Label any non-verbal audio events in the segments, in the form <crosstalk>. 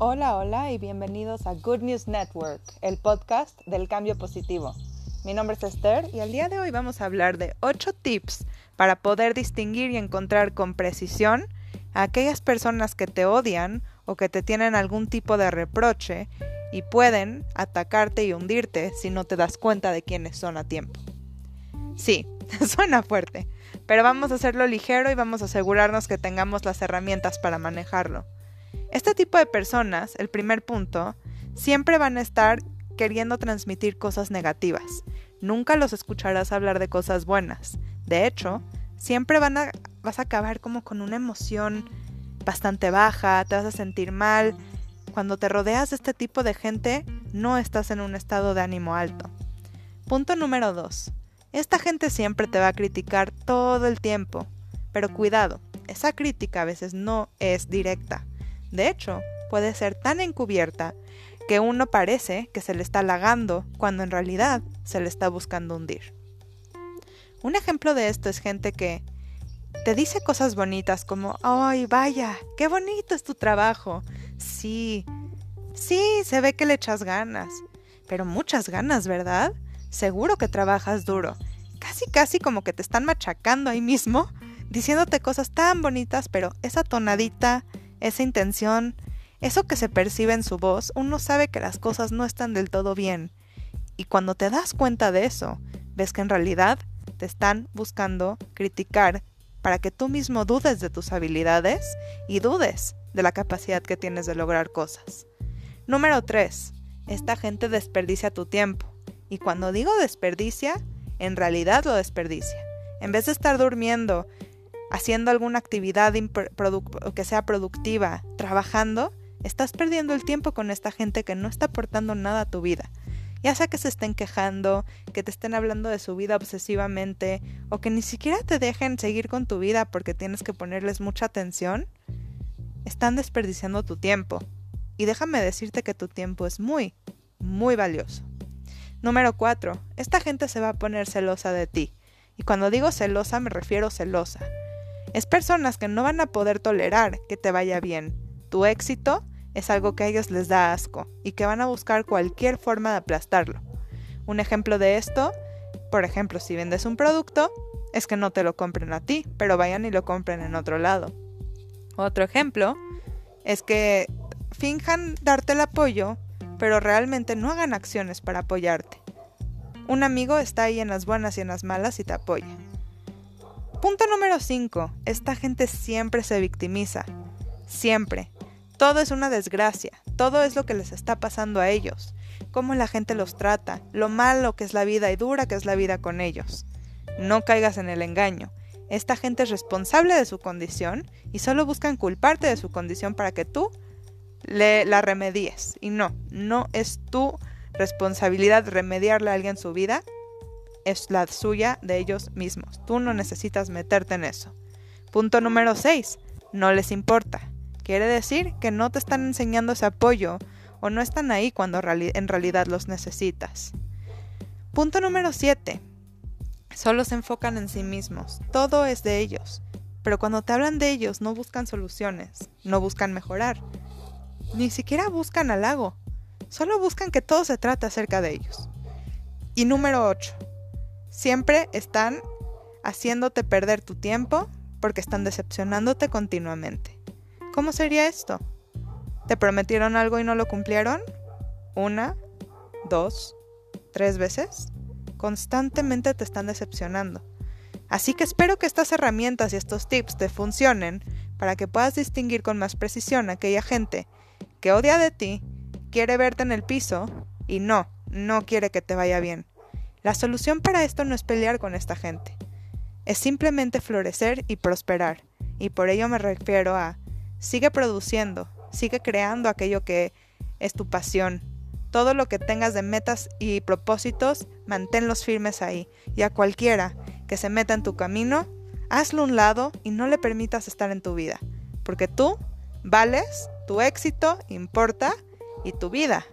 Hola, hola y bienvenidos a Good News Network, el podcast del cambio positivo. Mi nombre es Esther y el día de hoy vamos a hablar de 8 tips para poder distinguir y encontrar con precisión a aquellas personas que te odian o que te tienen algún tipo de reproche y pueden atacarte y hundirte si no te das cuenta de quiénes son a tiempo. Sí, <laughs> suena fuerte, pero vamos a hacerlo ligero y vamos a asegurarnos que tengamos las herramientas para manejarlo. Este tipo de personas, el primer punto, siempre van a estar queriendo transmitir cosas negativas. Nunca los escucharás hablar de cosas buenas. De hecho, siempre van a, vas a acabar como con una emoción bastante baja, te vas a sentir mal. Cuando te rodeas de este tipo de gente, no estás en un estado de ánimo alto. Punto número 2. Esta gente siempre te va a criticar todo el tiempo. Pero cuidado, esa crítica a veces no es directa. De hecho, puede ser tan encubierta que uno parece que se le está halagando cuando en realidad se le está buscando hundir. Un ejemplo de esto es gente que te dice cosas bonitas como, ¡ay, vaya! ¡Qué bonito es tu trabajo! Sí, sí, se ve que le echas ganas. Pero muchas ganas, ¿verdad? Seguro que trabajas duro. Casi, casi como que te están machacando ahí mismo, diciéndote cosas tan bonitas, pero esa tonadita, esa intención, eso que se percibe en su voz, uno sabe que las cosas no están del todo bien. Y cuando te das cuenta de eso, ves que en realidad te están buscando criticar para que tú mismo dudes de tus habilidades y dudes de la capacidad que tienes de lograr cosas. Número 3. Esta gente desperdicia tu tiempo. Y cuando digo desperdicia, en realidad lo desperdicia. En vez de estar durmiendo, haciendo alguna actividad que sea productiva, trabajando, estás perdiendo el tiempo con esta gente que no está aportando nada a tu vida. Ya sea que se estén quejando, que te estén hablando de su vida obsesivamente, o que ni siquiera te dejen seguir con tu vida porque tienes que ponerles mucha atención, están desperdiciando tu tiempo. Y déjame decirte que tu tiempo es muy, muy valioso. Número 4. Esta gente se va a poner celosa de ti. Y cuando digo celosa me refiero celosa. Es personas que no van a poder tolerar que te vaya bien. Tu éxito es algo que a ellos les da asco y que van a buscar cualquier forma de aplastarlo. Un ejemplo de esto, por ejemplo, si vendes un producto, es que no te lo compren a ti, pero vayan y lo compren en otro lado. Otro ejemplo es que finjan darte el apoyo, pero realmente no hagan acciones para apoyarte. Un amigo está ahí en las buenas y en las malas y te apoya. Punto número 5. Esta gente siempre se victimiza. Siempre. Todo es una desgracia, todo es lo que les está pasando a ellos, cómo la gente los trata, lo malo que es la vida y dura que es la vida con ellos. No caigas en el engaño. Esta gente es responsable de su condición y solo buscan culparte de su condición para que tú le, la remedies. Y no, no es tu responsabilidad remediarle a alguien su vida, es la suya de ellos mismos. Tú no necesitas meterte en eso. Punto número 6. No les importa. Quiere decir que no te están enseñando ese apoyo o no están ahí cuando en realidad los necesitas. Punto número 7. Solo se enfocan en sí mismos. Todo es de ellos. Pero cuando te hablan de ellos no buscan soluciones, no buscan mejorar. Ni siquiera buscan halago. Solo buscan que todo se trate acerca de ellos. Y número 8. Siempre están haciéndote perder tu tiempo porque están decepcionándote continuamente. ¿Cómo sería esto? ¿Te prometieron algo y no lo cumplieron? ¿Una? ¿Dos? ¿Tres veces? Constantemente te están decepcionando. Así que espero que estas herramientas y estos tips te funcionen para que puedas distinguir con más precisión a aquella gente que odia de ti, quiere verte en el piso y no, no quiere que te vaya bien. La solución para esto no es pelear con esta gente, es simplemente florecer y prosperar, y por ello me refiero a Sigue produciendo, sigue creando aquello que es tu pasión. Todo lo que tengas de metas y propósitos, manténlos firmes ahí. Y a cualquiera que se meta en tu camino, hazlo un lado y no le permitas estar en tu vida. Porque tú vales, tu éxito importa y tu vida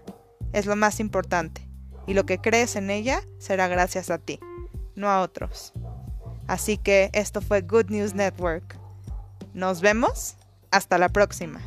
es lo más importante. Y lo que crees en ella será gracias a ti, no a otros. Así que esto fue Good News Network. Nos vemos hasta la próxima.